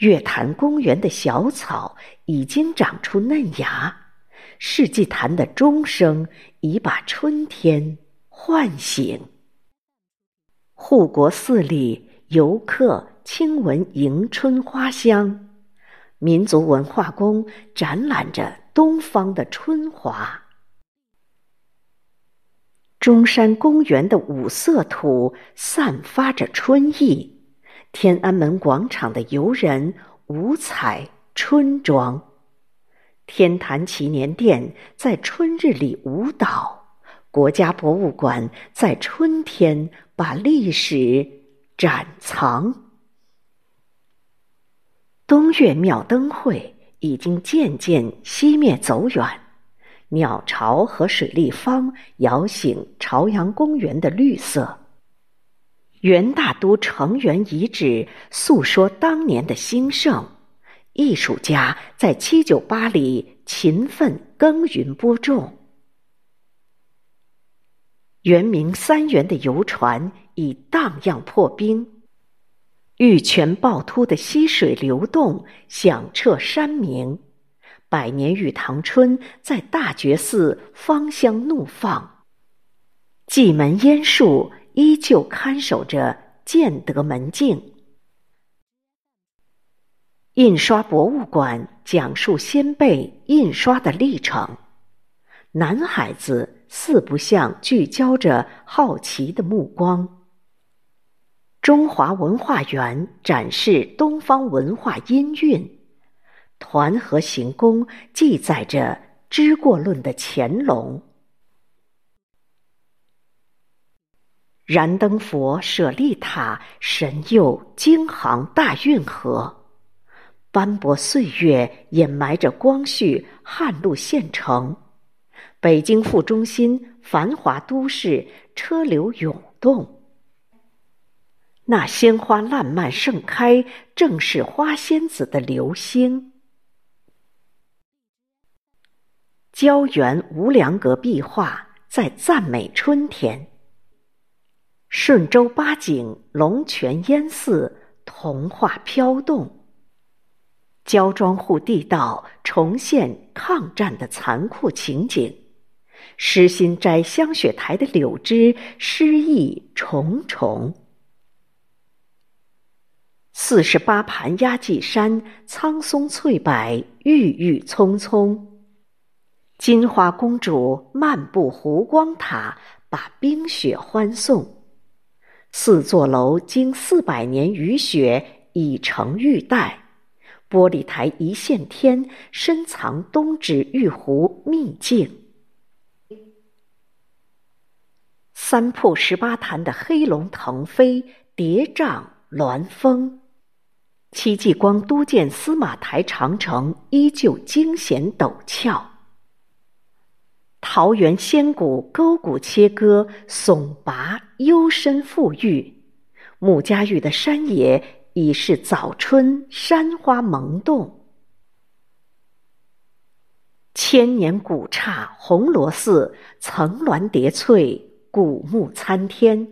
月坛公园的小草已经长出嫩芽，世纪坛的钟声已把春天唤醒。护国寺里，游客轻闻迎春花香，民族文化宫展览着东方的春华。中山公园的五色土散发着春意。天安门广场的游人五彩春装，天坛祈年殿在春日里舞蹈，国家博物馆在春天把历史展藏。东岳庙灯会已经渐渐熄灭走远，鸟巢和水立方摇醒朝阳公园的绿色。元大都城垣遗址诉说当年的兴盛，艺术家在七九八里勤奋耕耘播种。圆明三元的游船已荡漾破冰，玉泉趵突的溪水流动响彻山明，百年玉堂春在大觉寺芳香怒放，蓟门烟树。依旧看守着建德门径。印刷博物馆讲述先辈印刷的历程。男孩子四不像聚焦着好奇的目光。中华文化园展示东方文化音韵。团河行宫记载着知过论的乾隆。燃灯佛舍利塔神佑京杭大运河，斑驳岁月掩埋着光绪汉路县城，北京副中心繁华都市车流涌动。那鲜花烂漫盛开，正是花仙子的流星。胶原无梁阁壁画在赞美春天。顺州八景龙泉烟寺童话飘动，焦庄户地道重现抗战的残酷情景，诗心斋香雪台的柳枝诗意重重。四十八盘压髻山苍松翠柏郁郁葱葱，金花公主漫步湖光塔，把冰雪欢送。四座楼经四百年雨雪已成玉带，玻璃台一线天，深藏东指玉壶秘境。三瀑十八潭的黑龙腾飞，叠嶂峦峰；戚继光督建司马台长城，依旧惊险陡峭。桃源仙谷沟谷切割，耸拔幽深富郁；穆家峪的山野已是早春山花萌动。千年古刹红螺寺，层峦叠翠，古木参天；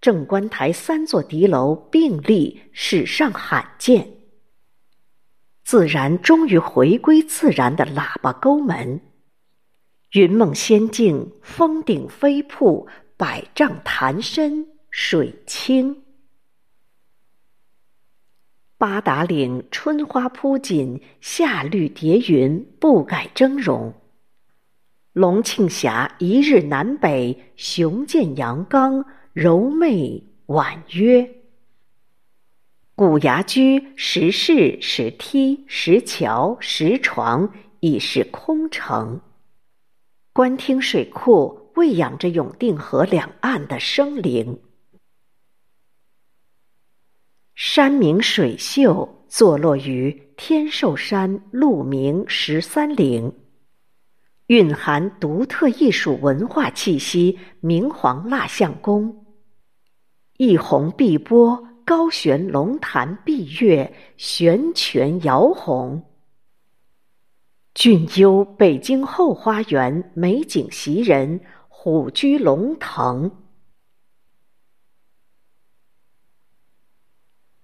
正观台三座敌楼并立，史上罕见。自然终于回归自然的喇叭沟门。云梦仙境，峰顶飞瀑，百丈潭深水清。八达岭春花铺锦，夏绿叠云，不改峥嵘。龙庆峡一日南北，雄健阳刚，柔媚婉约。古崖居石室、石梯、石桥、石床，已是空城。官厅水库喂养着永定河两岸的生灵，山明水秀，坐落于天寿山鹿鸣十三陵，蕴含独特艺术文化气息。明皇蜡像宫，一泓碧波，高悬龙潭碧月，悬泉摇红。俊幽北京后花园，美景袭人，虎踞龙腾。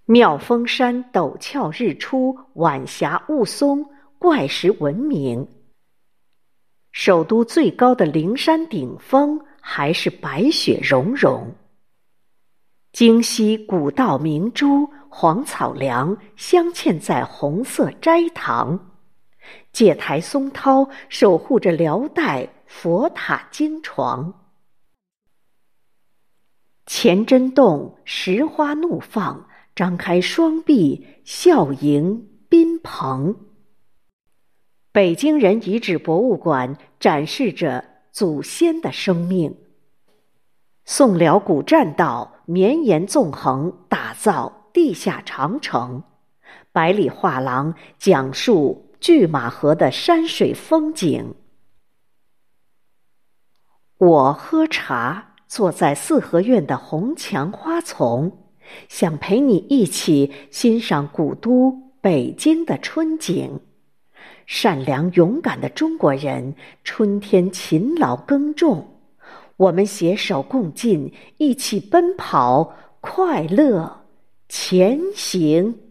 妙峰山陡峭日出，晚霞雾凇，怪石闻名。首都最高的灵山顶峰还是白雪融融。京西古道明珠，黄草梁镶嵌在红色斋堂。戒台松涛守护着辽代佛塔经床。钱真洞石花怒放。张开双臂，笑迎宾朋。北京人遗址博物馆展示着祖先的生命。宋辽古栈道绵延纵横，打造地下长城。百里画廊讲述拒马河的山水风景。我喝茶，坐在四合院的红墙花丛。想陪你一起欣赏古都北京的春景，善良勇敢的中国人，春天勤劳耕种，我们携手共进，一起奔跑，快乐前行。